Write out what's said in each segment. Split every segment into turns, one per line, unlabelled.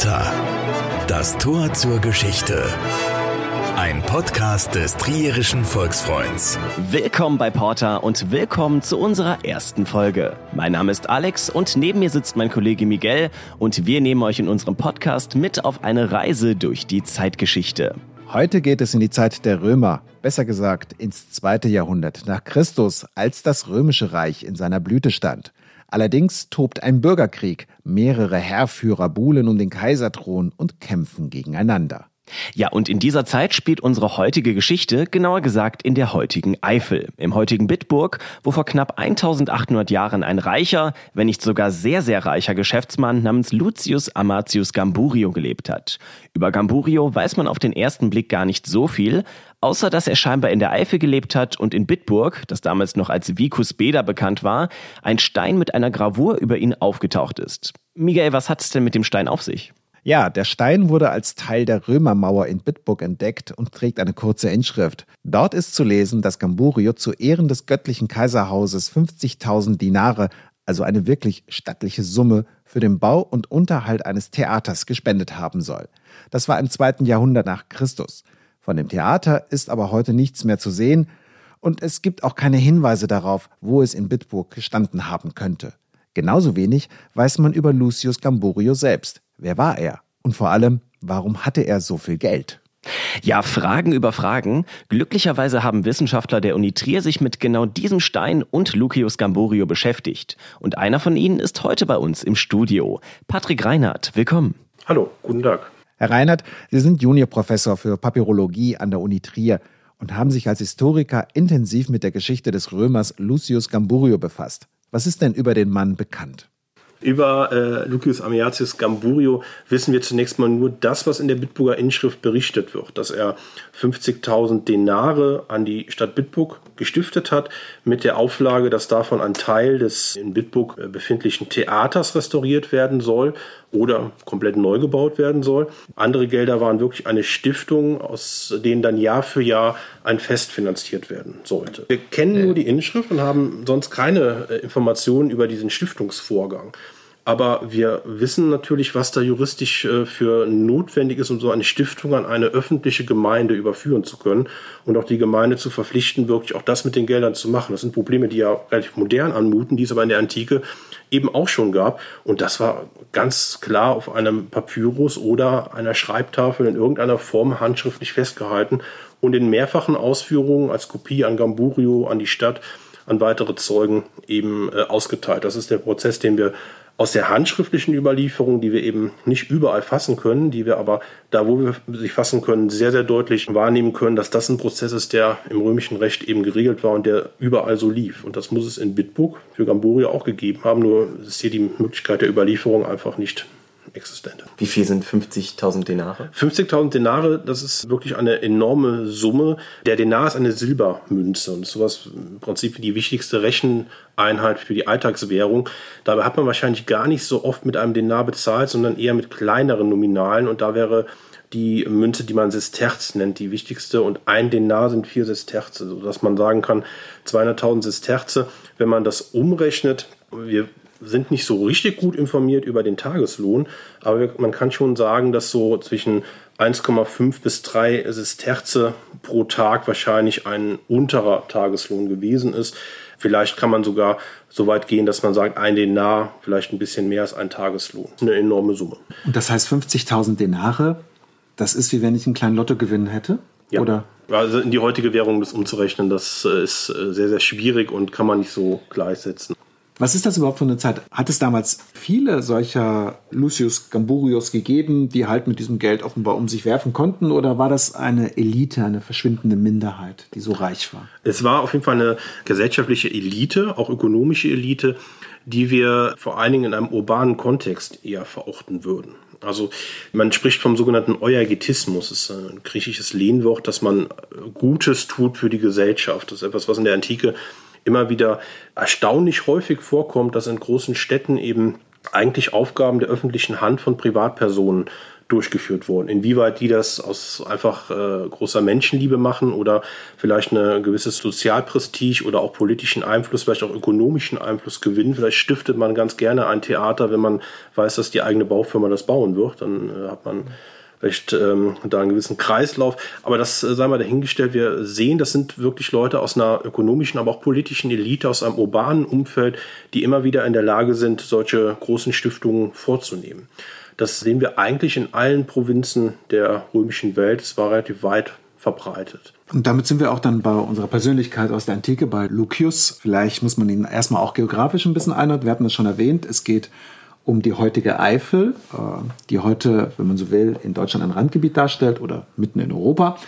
Porta. Das Tor zur Geschichte. Ein Podcast des Trierischen Volksfreunds.
Willkommen bei Porta und willkommen zu unserer ersten Folge. Mein Name ist Alex und neben mir sitzt mein Kollege Miguel und wir nehmen euch in unserem Podcast mit auf eine Reise durch die Zeitgeschichte.
Heute geht es in die Zeit der Römer, besser gesagt ins zweite Jahrhundert nach Christus, als das römische Reich in seiner Blüte stand. Allerdings tobt ein Bürgerkrieg, mehrere Heerführer buhlen um den Kaiserthron und kämpfen gegeneinander.
Ja, und in dieser Zeit spielt unsere heutige Geschichte, genauer gesagt in der heutigen Eifel, im heutigen Bitburg, wo vor knapp 1800 Jahren ein reicher, wenn nicht sogar sehr, sehr reicher Geschäftsmann namens Lucius Amatius Gamburio gelebt hat. Über Gamburio weiß man auf den ersten Blick gar nicht so viel, außer dass er scheinbar in der Eifel gelebt hat und in Bitburg, das damals noch als Vicus Beda bekannt war, ein Stein mit einer Gravur über ihn aufgetaucht ist. Miguel, was hat es denn mit dem Stein auf sich?
Ja, der Stein wurde als Teil der Römermauer in Bitburg entdeckt und trägt eine kurze Inschrift. Dort ist zu lesen, dass Gamburio zu Ehren des göttlichen Kaiserhauses 50.000 Dinare, also eine wirklich stattliche Summe, für den Bau und Unterhalt eines Theaters gespendet haben soll. Das war im zweiten Jahrhundert nach Christus. Von dem Theater ist aber heute nichts mehr zu sehen und es gibt auch keine Hinweise darauf, wo es in Bitburg gestanden haben könnte. Genauso wenig weiß man über Lucius Gamburio selbst. Wer war er? Und vor allem, warum hatte er so viel Geld?
Ja, Fragen über Fragen. Glücklicherweise haben Wissenschaftler der Uni Trier sich mit genau diesem Stein und Lucius Gamburio beschäftigt. Und einer von ihnen ist heute bei uns im Studio. Patrick Reinhardt, willkommen.
Hallo, guten Tag.
Herr Reinhardt, Sie sind Juniorprofessor für Papyrologie an der Uni Trier und haben sich als Historiker intensiv mit der Geschichte des Römers Lucius Gamburio befasst. Was ist denn über den Mann bekannt?
Über äh, Lucius Ammiatius Gamburio wissen wir zunächst mal nur das, was in der Bitburger Inschrift berichtet wird, dass er 50.000 Denare an die Stadt Bitburg gestiftet hat, mit der Auflage, dass davon ein Teil des in Bitburg äh, befindlichen Theaters restauriert werden soll oder komplett neu gebaut werden soll. Andere Gelder waren wirklich eine Stiftung, aus denen dann Jahr für Jahr ein Fest finanziert werden sollte. Wir kennen nur die Inschrift und haben sonst keine äh, Informationen über diesen Stiftungsvorgang. Aber wir wissen natürlich, was da juristisch äh, für notwendig ist, um so eine Stiftung an eine öffentliche Gemeinde überführen zu können und auch die Gemeinde zu verpflichten, wirklich auch das mit den Geldern zu machen. Das sind Probleme, die ja relativ modern anmuten, die es aber in der Antike eben auch schon gab. Und das war ganz klar auf einem Papyrus oder einer Schreibtafel in irgendeiner Form handschriftlich festgehalten und in mehrfachen Ausführungen als Kopie an Gamburio, an die Stadt, an weitere Zeugen eben äh, ausgeteilt. Das ist der Prozess, den wir aus der handschriftlichen Überlieferung, die wir eben nicht überall fassen können, die wir aber da, wo wir sie fassen können, sehr, sehr deutlich wahrnehmen können, dass das ein Prozess ist, der im römischen Recht eben geregelt war und der überall so lief. Und das muss es in Bitburg für Gamboria auch gegeben haben, nur ist hier die Möglichkeit der Überlieferung einfach nicht existent.
Wie viel sind 50.000 Denare?
50.000 Denare, das ist wirklich eine enorme Summe. Der Denar ist eine Silbermünze und ist sowas im Prinzip wie die wichtigste Recheneinheit für die Alltagswährung. Dabei hat man wahrscheinlich gar nicht so oft mit einem Denar bezahlt, sondern eher mit kleineren Nominalen und da wäre die Münze, die man Sesterz nennt, die wichtigste. Und ein Denar sind vier Sesterze, sodass man sagen kann, 200.000 Sesterze. Wenn man das umrechnet, wir sind nicht so richtig gut informiert über den Tageslohn, aber man kann schon sagen, dass so zwischen 1,5 bis 3 Sesterze pro Tag wahrscheinlich ein unterer Tageslohn gewesen ist. Vielleicht kann man sogar so weit gehen, dass man sagt, ein Denar, vielleicht ein bisschen mehr als ein Tageslohn. Eine enorme Summe.
Und das heißt 50.000 Denare, das ist wie wenn ich einen kleinen Lottogewinn hätte?
Ja.
Oder?
Also in die heutige Währung das umzurechnen, das äh, ist äh, sehr, sehr schwierig und kann man nicht so gleichsetzen.
Was ist das überhaupt für eine Zeit? Hat es damals viele solcher Lucius Gamburios gegeben, die halt mit diesem Geld offenbar um sich werfen konnten? Oder war das eine Elite, eine verschwindende Minderheit, die so reich war?
Es war auf jeden Fall eine gesellschaftliche Elite, auch ökonomische Elite, die wir vor allen Dingen in einem urbanen Kontext eher verorten würden. Also man spricht vom sogenannten Euergetismus. Das ist ein griechisches Lehnwort, dass man Gutes tut für die Gesellschaft. Das ist etwas, was in der Antike immer wieder erstaunlich häufig vorkommt, dass in großen Städten eben eigentlich Aufgaben der öffentlichen Hand von Privatpersonen durchgeführt wurden. Inwieweit die das aus einfach äh, großer Menschenliebe machen oder vielleicht eine gewisse Sozialprestige oder auch politischen Einfluss, vielleicht auch ökonomischen Einfluss gewinnen. Vielleicht stiftet man ganz gerne ein Theater, wenn man weiß, dass die eigene Baufirma das bauen wird. Dann äh, hat man vielleicht ähm, da einen gewissen Kreislauf. Aber das äh, sei mal dahingestellt. Wir sehen, das sind wirklich Leute aus einer ökonomischen, aber auch politischen Elite, aus einem urbanen Umfeld, die immer wieder in der Lage sind, solche großen Stiftungen vorzunehmen. Das sehen wir eigentlich in allen Provinzen der römischen Welt. Es war relativ weit verbreitet.
Und damit sind wir auch dann bei unserer Persönlichkeit aus der Antike, bei Lucius. Vielleicht muss man ihn erstmal auch geografisch ein bisschen einordnen. Wir hatten das schon erwähnt. Es geht um die heutige Eifel, äh, die heute, wenn man so will, in Deutschland ein Randgebiet darstellt oder mitten in Europa.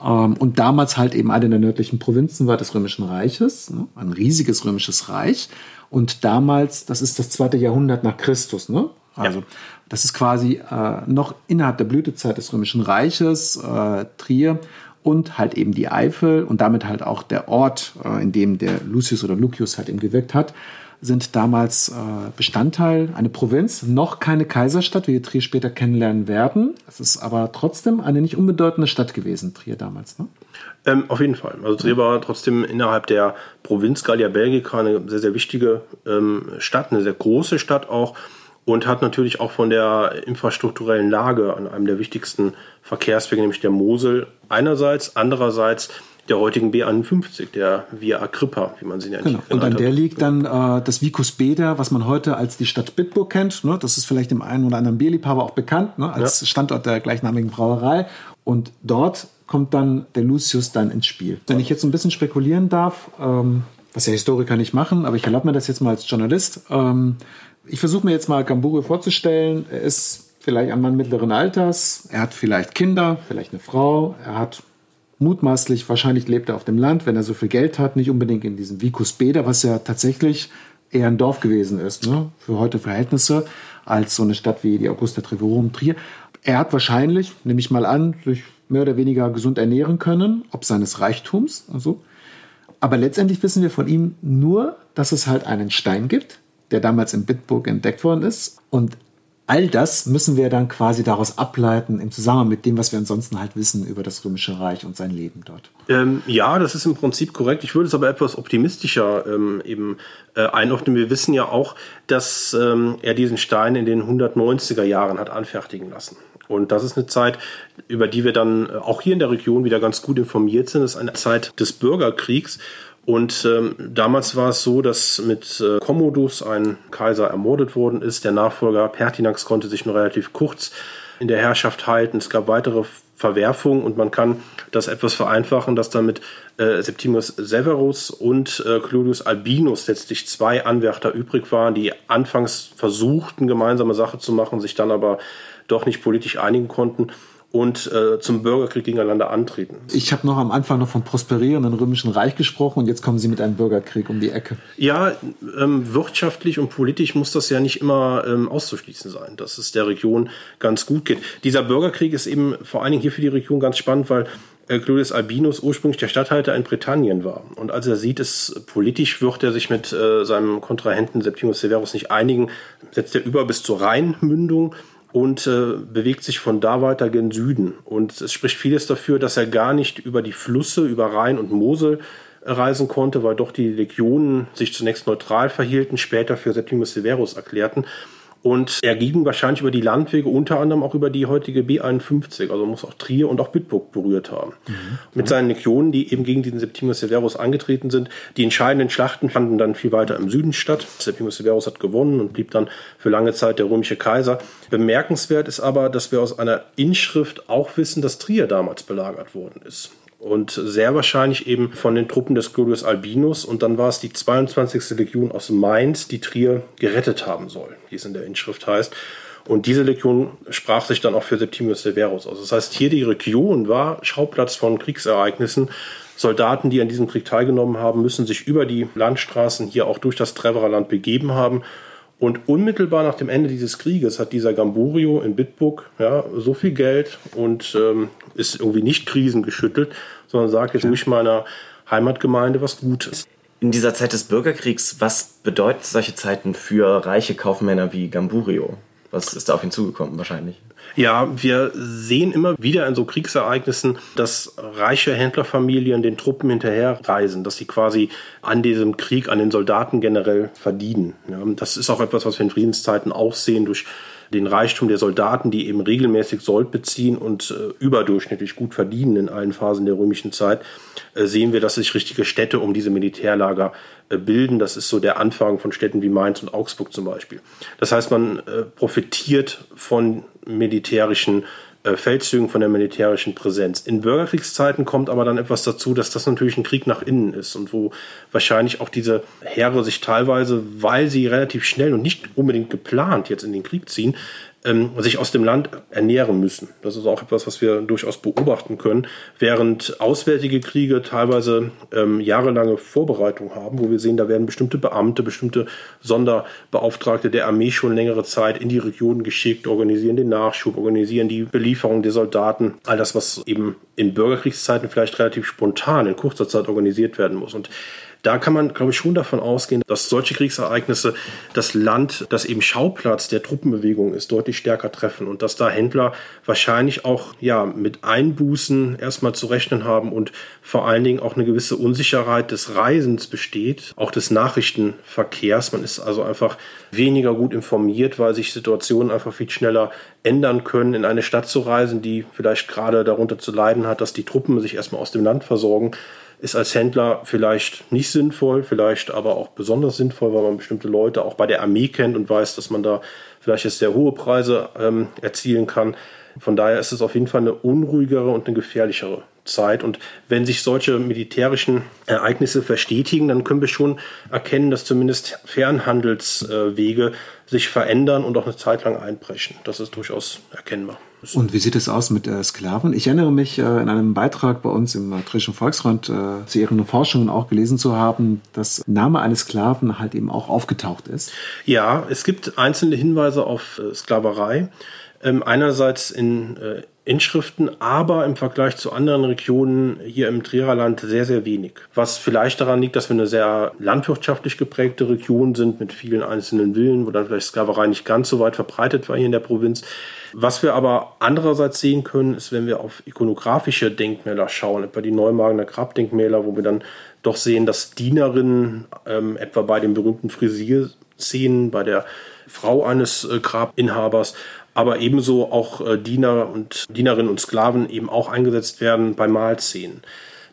Ähm, und damals halt eben eine der nördlichen Provinzen war des Römischen Reiches, ne? ein riesiges römisches Reich. Und damals, das ist das zweite Jahrhundert nach Christus, ne? Also ja. das ist quasi äh, noch innerhalb der Blütezeit des Römischen Reiches, äh, Trier und halt eben die Eifel und damit halt auch der Ort, äh, in dem der Lucius oder Lucius halt eben gewirkt hat, sind damals äh, Bestandteil, eine Provinz, noch keine Kaiserstadt, wie wir Trier später kennenlernen werden. Es ist aber trotzdem eine nicht unbedeutende Stadt gewesen, Trier damals. Ne?
Ähm, auf jeden Fall. Also Trier war trotzdem innerhalb der Provinz Gallia Belgica eine sehr, sehr wichtige ähm, Stadt, eine sehr große Stadt auch und hat natürlich auch von der infrastrukturellen Lage an einem der wichtigsten Verkehrswege, nämlich der Mosel, einerseits, andererseits der heutigen B51, der Via Agrippa, wie man sie nennt.
Genau. Und an der liegt dann äh, das Vicus Beda, was man heute als die Stadt Bitburg kennt. Ne? Das ist vielleicht dem einen oder anderen Bierliebhaber auch bekannt, ne? als ja. Standort der gleichnamigen Brauerei. Und dort kommt dann der Lucius dann ins Spiel. Wenn ich jetzt ein bisschen spekulieren darf, ähm, was ja Historiker nicht machen, aber ich erlaube mir das jetzt mal als Journalist. Ähm, ich versuche mir jetzt mal Gamburi vorzustellen. Er ist vielleicht ein Mann mittleren Alters. Er hat vielleicht Kinder, vielleicht eine Frau. Er hat mutmaßlich, wahrscheinlich lebt er auf dem Land, wenn er so viel Geld hat, nicht unbedingt in diesem Vicus Beda, was ja tatsächlich eher ein Dorf gewesen ist, ne? für heute Verhältnisse, als so eine Stadt wie die Augusta Trevorum Trier. Er hat wahrscheinlich, nehme ich mal an, sich mehr oder weniger gesund ernähren können, ob seines Reichtums und so. Aber letztendlich wissen wir von ihm nur, dass es halt einen Stein gibt, der damals in Bitburg entdeckt worden ist. Und all das müssen wir dann quasi daraus ableiten im Zusammenhang mit dem, was wir ansonsten halt wissen über das Römische Reich und sein Leben dort.
Ähm, ja, das ist im Prinzip korrekt. Ich würde es aber etwas optimistischer ähm, eben äh, einordnen. Wir wissen ja auch, dass ähm, er diesen Stein in den 190er Jahren hat anfertigen lassen. Und das ist eine Zeit, über die wir dann auch hier in der Region wieder ganz gut informiert sind. Das ist eine Zeit des Bürgerkriegs. Und ähm, damals war es so, dass mit äh, Commodus ein Kaiser ermordet worden ist. Der Nachfolger Pertinax konnte sich nur relativ kurz in der Herrschaft halten. Es gab weitere Verwerfungen und man kann das etwas vereinfachen, dass damit äh, Septimius Severus und äh, Claudius Albinus letztlich zwei Anwärter übrig waren, die anfangs versuchten, gemeinsame Sache zu machen, sich dann aber doch nicht politisch einigen konnten und äh, zum Bürgerkrieg gegeneinander antreten.
Ich habe noch am Anfang noch vom prosperierenden römischen Reich gesprochen und jetzt kommen Sie mit einem Bürgerkrieg um die Ecke.
Ja, ähm, wirtschaftlich und politisch muss das ja nicht immer ähm, auszuschließen sein, dass es der Region ganz gut geht. Dieser Bürgerkrieg ist eben vor allen Dingen hier für die Region ganz spannend, weil äh, Claudius Albinus ursprünglich der Statthalter in Britannien war. Und als er sieht, es politisch wird er sich mit äh, seinem Kontrahenten Septimius Severus nicht einigen, setzt er über bis zur Rheinmündung und äh, bewegt sich von da weiter gen Süden. Und es spricht vieles dafür, dass er gar nicht über die Flüsse, über Rhein und Mosel reisen konnte, weil doch die Legionen sich zunächst neutral verhielten, später für Septimus Severus erklärten und er ging wahrscheinlich über die Landwege, unter anderem auch über die heutige B51, also muss auch Trier und auch Bitburg berührt haben. Mhm. Mit seinen Legionen, die eben gegen diesen Septimus Severus angetreten sind. Die entscheidenden Schlachten fanden dann viel weiter im Süden statt. Septimus Severus hat gewonnen und blieb dann für lange Zeit der römische Kaiser. Bemerkenswert ist aber, dass wir aus einer Inschrift auch wissen, dass Trier damals belagert worden ist und sehr wahrscheinlich eben von den Truppen des Glorius Albinus. Und dann war es die 22. Legion aus Mainz, die Trier gerettet haben soll, wie es in der Inschrift heißt. Und diese Legion sprach sich dann auch für Septimius Severus aus. Das heißt, hier die Region war Schauplatz von Kriegsereignissen. Soldaten, die an diesem Krieg teilgenommen haben, müssen sich über die Landstraßen hier auch durch das Treverer Land begeben haben und unmittelbar nach dem Ende dieses Krieges hat dieser Gamburio in Bitburg ja, so viel Geld und ähm, ist irgendwie nicht krisengeschüttelt, sondern sagt jetzt ruhig meiner Heimatgemeinde was Gutes.
In dieser Zeit des Bürgerkriegs, was bedeuten solche Zeiten für reiche Kaufmänner wie Gamburio? Was ist da auf ihn zugekommen wahrscheinlich?
Ja, wir sehen immer wieder in so Kriegsereignissen, dass reiche Händlerfamilien den Truppen hinterherreisen, dass sie quasi an diesem Krieg, an den Soldaten generell verdienen. Ja, das ist auch etwas, was wir in Friedenszeiten auch sehen durch den Reichtum der Soldaten, die eben regelmäßig Sold beziehen und äh, überdurchschnittlich gut verdienen in allen Phasen der römischen Zeit, äh, sehen wir, dass sich richtige Städte um diese Militärlager äh, bilden. Das ist so der Anfang von Städten wie Mainz und Augsburg zum Beispiel. Das heißt, man äh, profitiert von militärischen Feldzügen, von der militärischen Präsenz. In Bürgerkriegszeiten kommt aber dann etwas dazu, dass das natürlich ein Krieg nach innen ist und wo wahrscheinlich auch diese Heere sich teilweise, weil sie relativ schnell und nicht unbedingt geplant jetzt in den Krieg ziehen, ähm, sich aus dem Land ernähren müssen. Das ist auch etwas, was wir durchaus beobachten können, während auswärtige Kriege teilweise ähm, jahrelange Vorbereitung haben, wo wir sehen, da werden bestimmte Beamte, bestimmte Sonderbeauftragte der Armee schon längere Zeit in die Regionen geschickt, organisieren den Nachschub, organisieren die Belieferung der Soldaten, all das, was eben in Bürgerkriegszeiten vielleicht relativ spontan in kurzer Zeit organisiert werden muss. Und da kann man, glaube ich, schon davon ausgehen, dass solche Kriegsereignisse das Land, das eben Schauplatz der Truppenbewegung ist, deutlich stärker treffen und dass da Händler wahrscheinlich auch ja mit Einbußen erstmal zu rechnen haben und vor allen Dingen auch eine gewisse Unsicherheit des Reisens besteht, auch des Nachrichtenverkehrs. Man ist also einfach weniger gut informiert, weil sich Situationen einfach viel schneller ändern können, in eine Stadt zu reisen, die vielleicht gerade darunter zu leiden hat, dass die Truppen sich erstmal aus dem Land versorgen ist als Händler vielleicht nicht sinnvoll, vielleicht aber auch besonders sinnvoll, weil man bestimmte Leute auch bei der Armee kennt und weiß, dass man da vielleicht jetzt sehr hohe Preise ähm, erzielen kann. Von daher ist es auf jeden Fall eine unruhigere und eine gefährlichere Zeit. Und wenn sich solche militärischen Ereignisse verstetigen, dann können wir schon erkennen, dass zumindest Fernhandelswege sich verändern und auch eine Zeit lang einbrechen. Das ist durchaus erkennbar.
Und wie sieht es aus mit äh, Sklaven? Ich erinnere mich äh, in einem Beitrag bei uns im Trischen Volksfront äh, zu Ihren Forschungen auch gelesen zu haben, dass Name eines Sklaven halt eben auch aufgetaucht ist.
Ja, es gibt einzelne Hinweise auf äh, Sklaverei. Ähm, einerseits in äh, Inschriften, aber im Vergleich zu anderen Regionen hier im Triererland sehr, sehr wenig. Was vielleicht daran liegt, dass wir eine sehr landwirtschaftlich geprägte Region sind mit vielen einzelnen Villen, wo dann vielleicht Sklaverei nicht ganz so weit verbreitet war hier in der Provinz. Was wir aber andererseits sehen können, ist, wenn wir auf ikonografische Denkmäler schauen, etwa die Neumagener Grabdenkmäler, wo wir dann doch sehen, dass Dienerinnen ähm, etwa bei den berühmten Frisierszenen, bei der Frau eines äh, Grabinhabers aber ebenso auch äh, Diener und Dienerinnen und Sklaven eben auch eingesetzt werden bei Mahlszenen.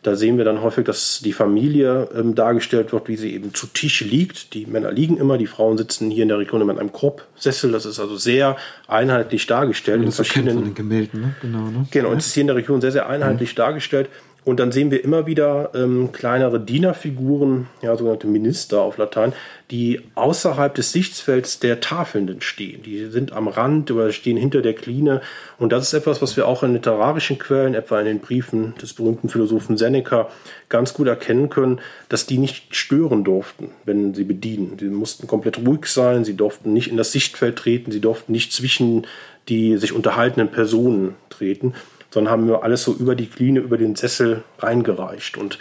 Da sehen wir dann häufig, dass die Familie ähm, dargestellt wird, wie sie eben zu Tisch liegt. Die Männer liegen immer, die Frauen sitzen hier in der Region immer in einem Korbsessel. Das ist also sehr einheitlich dargestellt.
in verschiedenen von den Gemälden, ne?
Genau, ne? genau. Und es ist hier in der Region sehr, sehr einheitlich mhm. dargestellt. Und dann sehen wir immer wieder ähm, kleinere Dienerfiguren, ja, sogenannte Minister auf Latein, die außerhalb des Sichtfelds der Tafelnden stehen. Die sind am Rand oder stehen hinter der Kline. Und das ist etwas, was wir auch in literarischen Quellen, etwa in den Briefen des berühmten Philosophen Seneca, ganz gut erkennen können, dass die nicht stören durften, wenn sie bedienen. Sie mussten komplett ruhig sein, sie durften nicht in das Sichtfeld treten, sie durften nicht zwischen die sich unterhaltenen Personen treten sondern haben wir alles so über die Kline, über den Sessel reingereicht. Und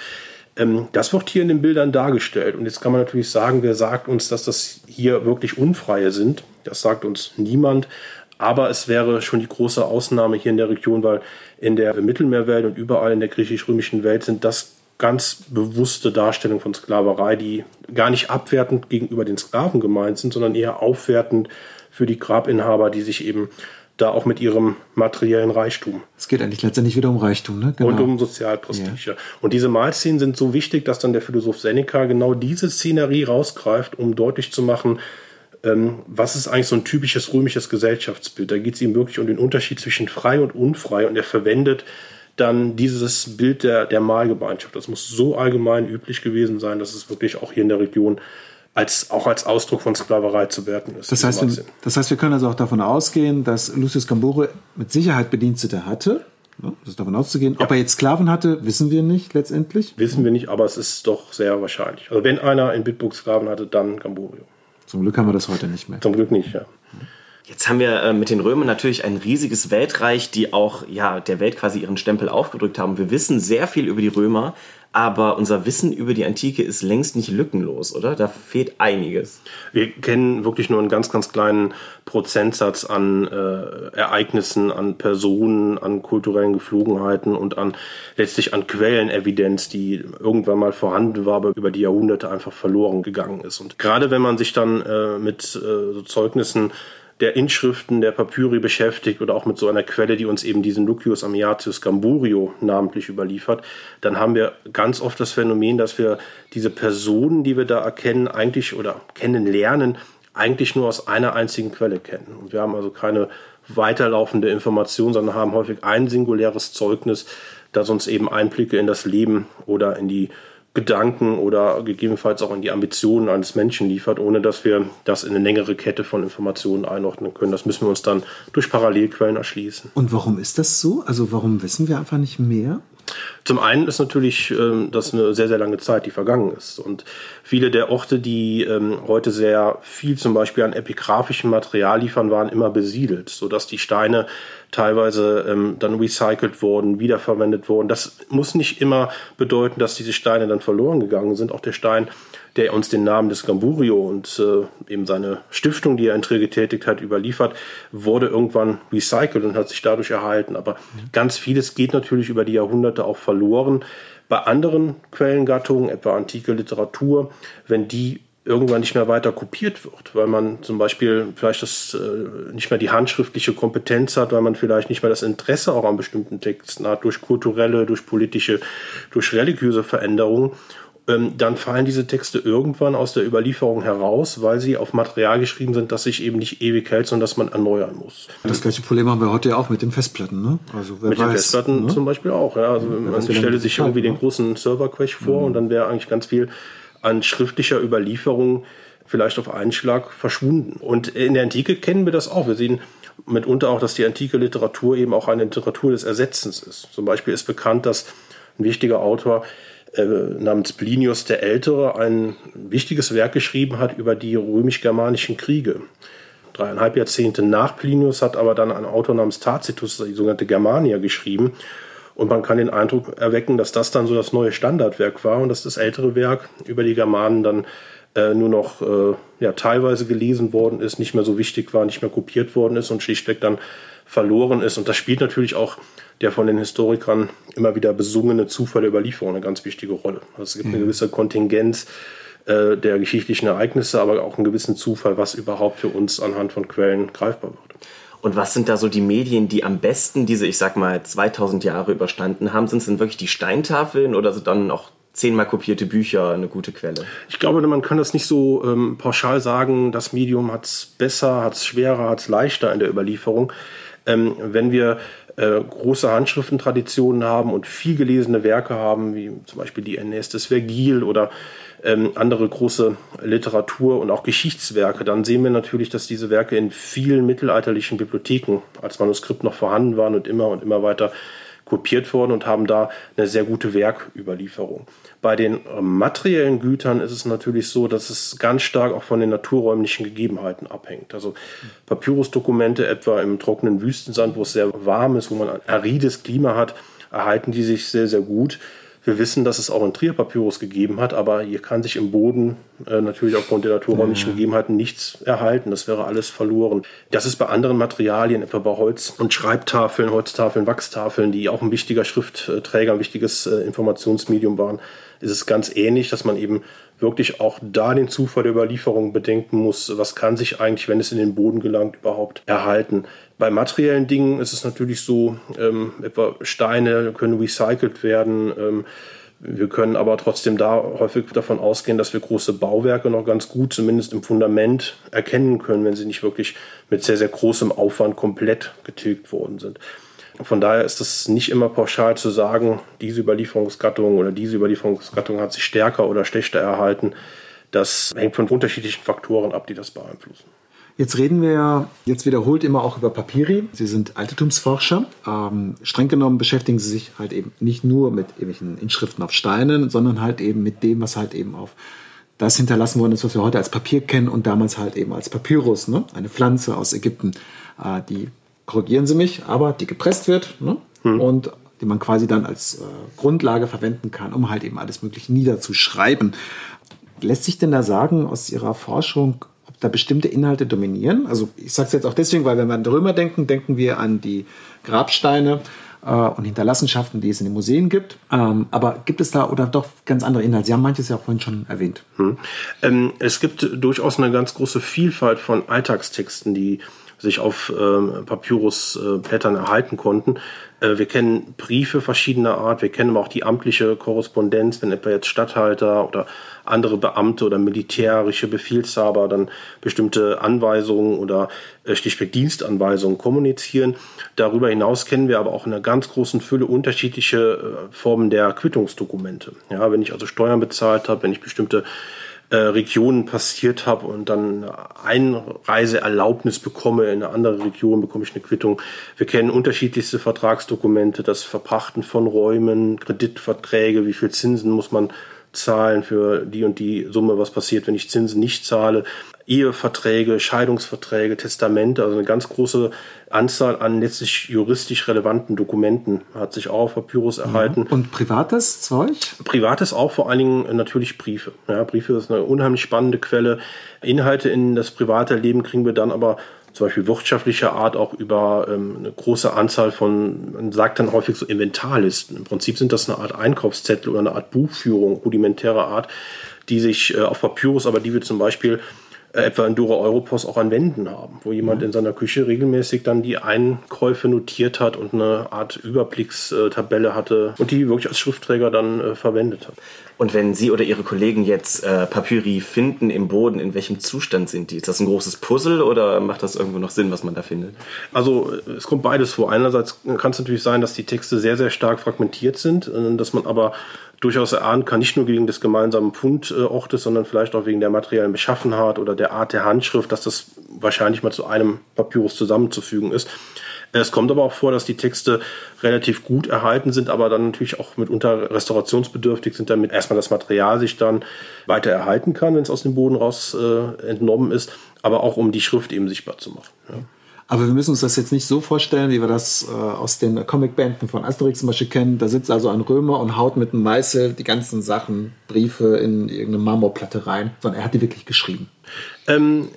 ähm, das wird hier in den Bildern dargestellt. Und jetzt kann man natürlich sagen, wer sagt uns, dass das hier wirklich Unfreie sind? Das sagt uns niemand. Aber es wäre schon die große Ausnahme hier in der Region, weil in der Mittelmeerwelt und überall in der griechisch-römischen Welt sind das ganz bewusste Darstellungen von Sklaverei, die gar nicht abwertend gegenüber den Sklaven gemeint sind, sondern eher aufwertend für die Grabinhaber, die sich eben da auch mit ihrem materiellen Reichtum.
Es geht eigentlich letztendlich wieder um Reichtum, ne?
Genau. Und um Sozialprestige. Ja. Und diese Malszenen sind so wichtig, dass dann der Philosoph Seneca genau diese Szenerie rausgreift, um deutlich zu machen, ähm, was ist eigentlich so ein typisches römisches Gesellschaftsbild. Da geht es ihm wirklich um den Unterschied zwischen frei und unfrei und er verwendet dann dieses Bild der, der Malgemeinschaft. Das muss so allgemein üblich gewesen sein, dass es wirklich auch hier in der Region als, auch als Ausdruck von Sklaverei zu werten ist.
Das heißt, wir, das heißt, wir können also auch davon ausgehen, dass Lucius Gambore mit Sicherheit Bedienstete hatte. Ja, das ist davon auszugehen. Ja. Ob er jetzt Sklaven hatte, wissen wir nicht letztendlich.
Wissen wir nicht, aber es ist doch sehr wahrscheinlich. Also wenn einer in Bitburg Sklaven hatte, dann Gamborio.
Zum Glück haben wir das heute nicht mehr.
Zum Glück nicht, ja.
Jetzt haben wir äh, mit den Römern natürlich ein riesiges Weltreich, die auch ja, der Welt quasi ihren Stempel aufgedrückt haben. Wir wissen sehr viel über die Römer, aber unser Wissen über die Antike ist längst nicht lückenlos, oder? Da fehlt einiges.
Wir kennen wirklich nur einen ganz, ganz kleinen Prozentsatz an äh, Ereignissen, an Personen, an kulturellen Geflogenheiten und an letztlich an Quellenevidenz, die irgendwann mal vorhanden war, aber über die Jahrhunderte einfach verloren gegangen ist. Und gerade wenn man sich dann äh, mit äh, so Zeugnissen der Inschriften der Papyri beschäftigt oder auch mit so einer Quelle, die uns eben diesen Lucius Amiatius Gamburio namentlich überliefert, dann haben wir ganz oft das Phänomen, dass wir diese Personen, die wir da erkennen, eigentlich oder kennenlernen, eigentlich nur aus einer einzigen Quelle kennen. Und wir haben also keine weiterlaufende Information, sondern haben häufig ein singuläres Zeugnis, das uns eben Einblicke in das Leben oder in die Gedanken oder gegebenenfalls auch in die Ambitionen eines Menschen liefert, ohne dass wir das in eine längere Kette von Informationen einordnen können. Das müssen wir uns dann durch Parallelquellen erschließen.
Und warum ist das so? Also warum wissen wir einfach nicht mehr?
Zum einen ist natürlich ähm, das eine sehr, sehr lange Zeit, die vergangen ist. Und viele der Orte, die ähm, heute sehr viel zum Beispiel an epigraphischem Material liefern, waren immer besiedelt, sodass die Steine teilweise ähm, dann recycelt wurden, wiederverwendet wurden. Das muss nicht immer bedeuten, dass diese Steine dann verloren gegangen sind. Auch der Stein der uns den Namen des Gamburio und äh, eben seine Stiftung, die er in Trier getätigt hat, überliefert, wurde irgendwann recycelt und hat sich dadurch erhalten. Aber ganz vieles geht natürlich über die Jahrhunderte auch verloren. Bei anderen Quellengattungen, etwa antike Literatur, wenn die irgendwann nicht mehr weiter kopiert wird, weil man zum Beispiel vielleicht das, äh, nicht mehr die handschriftliche Kompetenz hat, weil man vielleicht nicht mehr das Interesse auch an bestimmten Texten hat, durch kulturelle, durch politische, durch religiöse Veränderungen ähm, dann fallen diese Texte irgendwann aus der Überlieferung heraus, weil sie auf Material geschrieben sind, das sich eben nicht ewig hält, sondern das man erneuern muss.
Das gleiche Problem haben wir heute ja auch mit den Festplatten. Ne?
Also mit weiß, den Festplatten ne? zum Beispiel auch. Ja. Also man stelle sich irgendwie den ne? großen Server-Crash vor mhm. und dann wäre eigentlich ganz viel an schriftlicher Überlieferung vielleicht auf einen Schlag verschwunden. Und in der Antike kennen wir das auch. Wir sehen mitunter auch, dass die antike Literatur eben auch eine Literatur des Ersetzens ist. Zum Beispiel ist bekannt, dass ein wichtiger Autor äh, namens Plinius der Ältere ein wichtiges Werk geschrieben hat über die römisch-germanischen Kriege. Dreieinhalb Jahrzehnte nach Plinius hat aber dann ein Autor namens Tacitus die sogenannte Germania geschrieben. Und man kann den Eindruck erwecken, dass das dann so das neue Standardwerk war und dass das ältere Werk über die Germanen dann äh, nur noch äh, ja, teilweise gelesen worden ist, nicht mehr so wichtig war, nicht mehr kopiert worden ist und schlichtweg dann verloren ist. Und das spielt natürlich auch der von den Historikern immer wieder besungene Zufall der Überlieferung eine ganz wichtige Rolle. Also es gibt eine mhm. gewisse Kontingenz äh, der geschichtlichen Ereignisse, aber auch einen gewissen Zufall, was überhaupt für uns anhand von Quellen greifbar wird.
Und was sind da so die Medien, die am besten diese, ich sag mal, 2000 Jahre überstanden haben? Sind es denn wirklich die Steintafeln oder sind dann auch zehnmal kopierte Bücher eine gute Quelle?
Ich glaube, man kann das nicht so ähm, pauschal sagen, das Medium hat es besser, hat es schwerer, hat es leichter in der Überlieferung. Ähm, wenn wir äh, große Handschriftentraditionen haben und viel gelesene Werke haben, wie zum Beispiel die Ernest des Vergil oder ähm, andere große Literatur und auch Geschichtswerke, dann sehen wir natürlich, dass diese Werke in vielen mittelalterlichen Bibliotheken als Manuskript noch vorhanden waren und immer und immer weiter kopiert worden und haben da eine sehr gute Werküberlieferung. Bei den materiellen Gütern ist es natürlich so, dass es ganz stark auch von den naturräumlichen Gegebenheiten abhängt. Also Papyrusdokumente etwa im trockenen Wüstensand, wo es sehr warm ist, wo man ein arides Klima hat, erhalten die sich sehr, sehr gut. Wir wissen, dass es auch in Trier Papyrus gegeben hat, aber hier kann sich im Boden äh, natürlich aufgrund der naturräumlichen ja. Gegebenheiten nichts erhalten. Das wäre alles verloren. Das ist bei anderen Materialien, etwa bei Holz- und Schreibtafeln, Holztafeln, Wachstafeln, die auch ein wichtiger Schriftträger, ein wichtiges äh, Informationsmedium waren, ist es ganz ähnlich, dass man eben wirklich auch da den Zufall der Überlieferung bedenken muss. Was kann sich eigentlich, wenn es in den Boden gelangt, überhaupt erhalten? Bei materiellen Dingen ist es natürlich so, ähm, etwa Steine können recycelt werden. Ähm, wir können aber trotzdem da häufig davon ausgehen, dass wir große Bauwerke noch ganz gut, zumindest im Fundament, erkennen können, wenn sie nicht wirklich mit sehr, sehr großem Aufwand komplett getilgt worden sind. Von daher ist es nicht immer pauschal zu sagen, diese Überlieferungsgattung oder diese Überlieferungsgattung hat sich stärker oder schlechter erhalten. Das hängt von unterschiedlichen Faktoren ab, die das beeinflussen.
Jetzt reden wir ja jetzt wiederholt immer auch über Papiri. Sie sind Altertumsforscher. Ähm, streng genommen beschäftigen Sie sich halt eben nicht nur mit irgendwelchen Inschriften auf Steinen, sondern halt eben mit dem, was halt eben auf das hinterlassen worden ist, was wir heute als Papier kennen und damals halt eben als Papyrus, ne? eine Pflanze aus Ägypten, äh, die, korrigieren Sie mich, aber die gepresst wird ne? Hm. und die man quasi dann als äh, Grundlage verwenden kann, um halt eben alles Mögliche niederzuschreiben. Lässt sich denn da sagen aus Ihrer Forschung, ob da bestimmte Inhalte dominieren? Also ich sage es jetzt auch deswegen, weil wenn wir an Römer denken, denken wir an die Grabsteine äh, und Hinterlassenschaften, die es in den Museen gibt. Ähm, aber gibt es da oder doch ganz andere Inhalte? Sie haben manches ja auch vorhin schon erwähnt. Hm.
Ähm, es gibt durchaus eine ganz große Vielfalt von Alltagstexten, die sich auf ähm, Papyrusblättern erhalten konnten. Äh, wir kennen Briefe verschiedener Art, wir kennen aber auch die amtliche Korrespondenz, wenn etwa jetzt Statthalter oder andere Beamte oder militärische Befehlshaber dann bestimmte Anweisungen oder äh, schlichtweg Dienstanweisungen kommunizieren. Darüber hinaus kennen wir aber auch in einer ganz großen Fülle unterschiedliche äh, Formen der Quittungsdokumente. Ja, wenn ich also Steuern bezahlt habe, wenn ich bestimmte äh, Regionen passiert habe und dann Einreiseerlaubnis bekomme in eine andere Region, bekomme ich eine Quittung. Wir kennen unterschiedlichste Vertragsdokumente, das Verpachten von Räumen, Kreditverträge, wie viel Zinsen muss man zahlen für die und die Summe, was passiert, wenn ich Zinsen nicht zahle. Eheverträge, Scheidungsverträge, Testamente, also eine ganz große Anzahl an letztlich juristisch relevanten Dokumenten hat sich auch auf Papyrus erhalten.
Und privates Zeug?
Privates auch vor allen Dingen natürlich Briefe. Ja, Briefe ist eine unheimlich spannende Quelle. Inhalte in das private Leben kriegen wir dann aber zum Beispiel wirtschaftlicher Art auch über ähm, eine große Anzahl von, man sagt dann häufig so Inventarlisten. Im Prinzip sind das eine Art Einkaufszettel oder eine Art Buchführung rudimentärer Art, die sich äh, auf Papyrus, aber die wir zum Beispiel äh, etwa in Dora Europos auch an Wänden haben, wo jemand mhm. in seiner Küche regelmäßig dann die Einkäufe notiert hat und eine Art Überblickstabelle hatte und die wirklich als Schriftträger dann äh, verwendet hat.
Und wenn Sie oder Ihre Kollegen jetzt äh, Papyri finden im Boden, in welchem Zustand sind die? Ist das ein großes Puzzle oder macht das irgendwo noch Sinn, was man da findet?
Also es kommt beides vor. Einerseits kann es natürlich sein, dass die Texte sehr, sehr stark fragmentiert sind, äh, dass man aber durchaus erahnen kann, nicht nur wegen des gemeinsamen Fundortes, sondern vielleicht auch wegen der materiellen Beschaffenheit oder der Art der Handschrift, dass das wahrscheinlich mal zu einem Papyrus zusammenzufügen ist. Es kommt aber auch vor, dass die Texte relativ gut erhalten sind, aber dann natürlich auch mitunter restaurationsbedürftig sind, damit erstmal das Material sich dann weiter erhalten kann, wenn es aus dem Boden raus äh, entnommen ist, aber auch um die Schrift eben sichtbar zu machen. Ja.
Aber wir müssen uns das jetzt nicht so vorstellen, wie wir das äh, aus den Comicbänden von Asterix zum Beispiel kennen. Da sitzt also ein Römer und haut mit einem Meißel die ganzen Sachen, Briefe in irgendeine Marmorplatte rein, sondern er hat die wirklich geschrieben.
Ähm,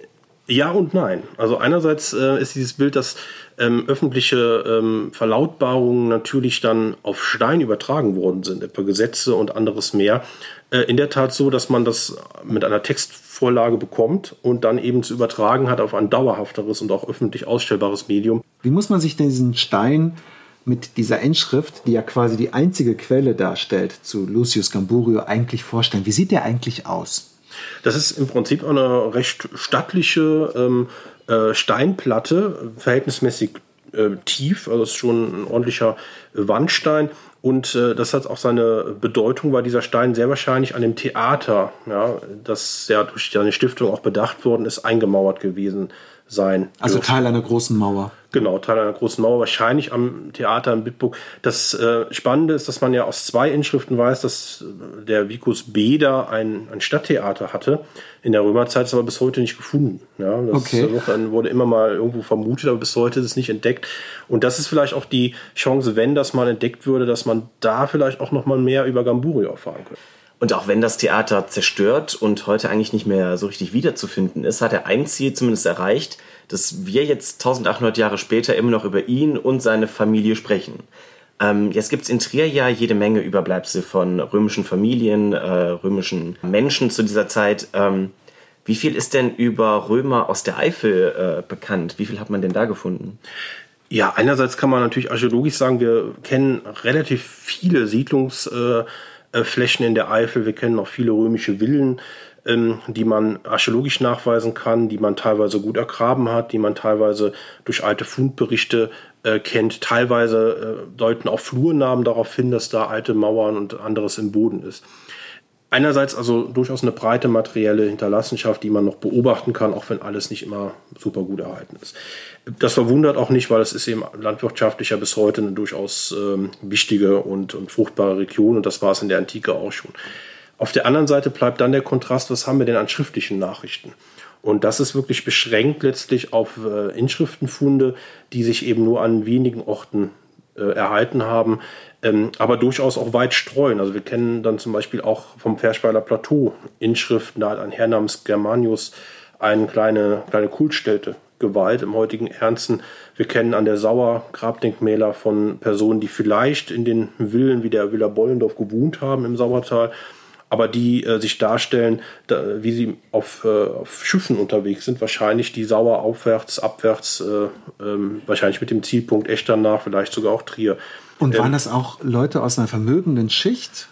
ja und nein. Also einerseits äh, ist dieses Bild, dass ähm, öffentliche ähm, Verlautbarungen natürlich dann auf Stein übertragen worden sind, etwa Gesetze und anderes mehr. Äh, in der Tat so, dass man das mit einer Textvorlage bekommt und dann eben zu übertragen hat auf ein dauerhafteres und auch öffentlich ausstellbares Medium.
Wie muss man sich diesen Stein mit dieser Inschrift, die ja quasi die einzige Quelle darstellt, zu Lucius Gamburio eigentlich vorstellen? Wie sieht der eigentlich aus?
Das ist im Prinzip eine recht stattliche ähm, äh, Steinplatte, verhältnismäßig äh, tief, also ist schon ein ordentlicher Wandstein. Und äh, das hat auch seine Bedeutung, weil dieser Stein sehr wahrscheinlich an dem Theater, ja, das ja durch seine Stiftung auch bedacht worden ist, eingemauert gewesen sein.
Also dürfte. Teil einer großen Mauer.
Genau, Teil einer großen Mauer, wahrscheinlich am Theater in Bitburg. Das äh, Spannende ist, dass man ja aus zwei Inschriften weiß, dass äh, der Vicus Beda ein, ein Stadttheater hatte. In der Römerzeit ist aber bis heute nicht gefunden. Ja, das okay. dann wurde immer mal irgendwo vermutet, aber bis heute ist es nicht entdeckt. Und das ist vielleicht auch die Chance, wenn das mal entdeckt würde, dass man da vielleicht auch noch mal mehr über Gamburio erfahren könnte.
Und auch wenn das Theater zerstört und heute eigentlich nicht mehr so richtig wiederzufinden ist, hat er ein Ziel zumindest erreicht, dass wir jetzt 1800 Jahre später immer noch über ihn und seine Familie sprechen. Ähm, jetzt gibt's in Trier ja jede Menge Überbleibsel von römischen Familien, äh, römischen Menschen zu dieser Zeit. Ähm, wie viel ist denn über Römer aus der Eifel äh, bekannt? Wie viel hat man denn da gefunden?
Ja, einerseits kann man natürlich archäologisch sagen, wir kennen relativ viele Siedlungs- äh, äh, in der Eifel. Wir kennen auch viele römische Villen, ähm, die man archäologisch nachweisen kann, die man teilweise gut ergraben hat, die man teilweise durch alte Fundberichte äh, kennt. Teilweise äh, deuten auch Flurnamen darauf hin, dass da alte Mauern und anderes im Boden ist. Einerseits also durchaus eine breite materielle Hinterlassenschaft, die man noch beobachten kann, auch wenn alles nicht immer super gut erhalten ist. Das verwundert auch nicht, weil es ist eben landwirtschaftlich bis heute eine durchaus ähm, wichtige und, und fruchtbare Region und das war es in der Antike auch schon. Auf der anderen Seite bleibt dann der Kontrast, was haben wir denn an schriftlichen Nachrichten? Und das ist wirklich beschränkt letztlich auf äh, Inschriftenfunde, die sich eben nur an wenigen Orten äh, erhalten haben, ähm, aber durchaus auch weit streuen. Also wir kennen dann zum Beispiel auch vom Verschweiler Plateau Inschriften, da hat ein Herr namens Germanius eine kleine, kleine Kultstätte geweiht im heutigen Ernsten. Wir kennen an der Sauer Grabdenkmäler von Personen, die vielleicht in den Villen wie der Villa Bollendorf gewohnt haben im Sauertal, aber die äh, sich darstellen, da, wie sie auf, äh, auf, Schiffen unterwegs sind, wahrscheinlich die Sauer aufwärts, abwärts, äh, ähm, wahrscheinlich mit dem Zielpunkt Echternach, vielleicht sogar auch Trier.
Und waren ähm, das auch Leute aus einer vermögenden Schicht?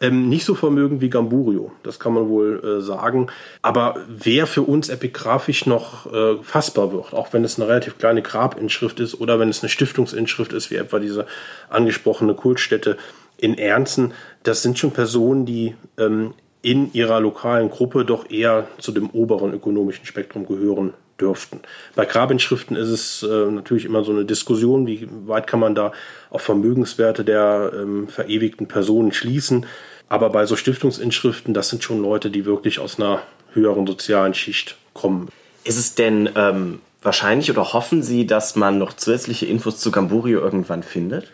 Ähm, nicht so vermögend wie Gamburio, das kann man wohl äh, sagen. Aber wer für uns epigraphisch noch äh, fassbar wird, auch wenn es eine relativ kleine Grabinschrift ist oder wenn es eine Stiftungsinschrift ist, wie etwa diese angesprochene Kultstätte in Ernsten, das sind schon Personen, die ähm, in ihrer lokalen Gruppe doch eher zu dem oberen ökonomischen Spektrum gehören dürften. Bei Grabinschriften ist es äh, natürlich immer so eine Diskussion, wie weit kann man da auf Vermögenswerte der ähm, verewigten Personen schließen. Aber bei so Stiftungsinschriften, das sind schon Leute, die wirklich aus einer höheren sozialen Schicht kommen.
Ist es denn ähm, wahrscheinlich oder hoffen Sie, dass man noch zusätzliche Infos zu Gamburio irgendwann findet?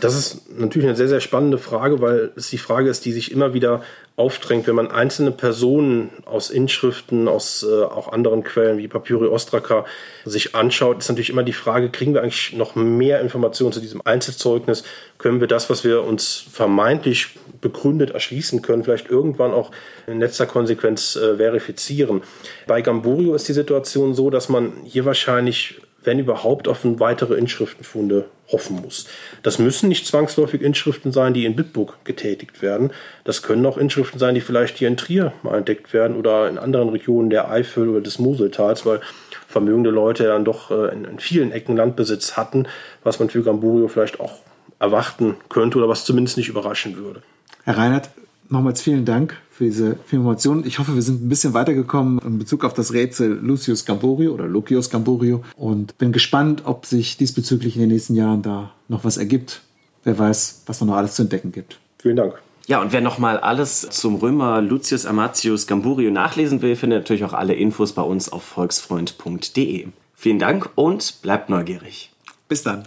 Das ist natürlich eine sehr, sehr spannende Frage, weil es die Frage ist, die sich immer wieder aufdrängt, wenn man einzelne Personen aus Inschriften, aus äh, auch anderen Quellen wie Papyri Ostraka sich anschaut, ist natürlich immer die Frage, kriegen wir eigentlich noch mehr Informationen zu diesem Einzelzeugnis? Können wir das, was wir uns vermeintlich begründet erschließen können, vielleicht irgendwann auch in letzter Konsequenz äh, verifizieren? Bei Gamburio ist die Situation so, dass man hier wahrscheinlich wenn überhaupt, auf weitere Inschriftenfunde hoffen muss. Das müssen nicht zwangsläufig Inschriften sein, die in Bitburg getätigt werden. Das können auch Inschriften sein, die vielleicht hier in Trier mal entdeckt werden oder in anderen Regionen der Eifel oder des Moseltals, weil vermögende Leute dann doch äh, in, in vielen Ecken Landbesitz hatten, was man für Gamburio vielleicht auch erwarten könnte oder was zumindest nicht überraschen würde.
Herr Reinhardt, nochmals vielen Dank für diese Informationen. Ich hoffe, wir sind ein bisschen weitergekommen in Bezug auf das Rätsel Lucius Gamborio oder Lucius Gamborio und bin gespannt, ob sich diesbezüglich in den nächsten Jahren da noch was ergibt. Wer weiß, was da noch alles zu entdecken gibt.
Vielen Dank.
Ja, und wer nochmal alles zum Römer Lucius Amatius Gamburio nachlesen will, findet natürlich auch alle Infos bei uns auf volksfreund.de. Vielen Dank und bleibt neugierig.
Bis dann.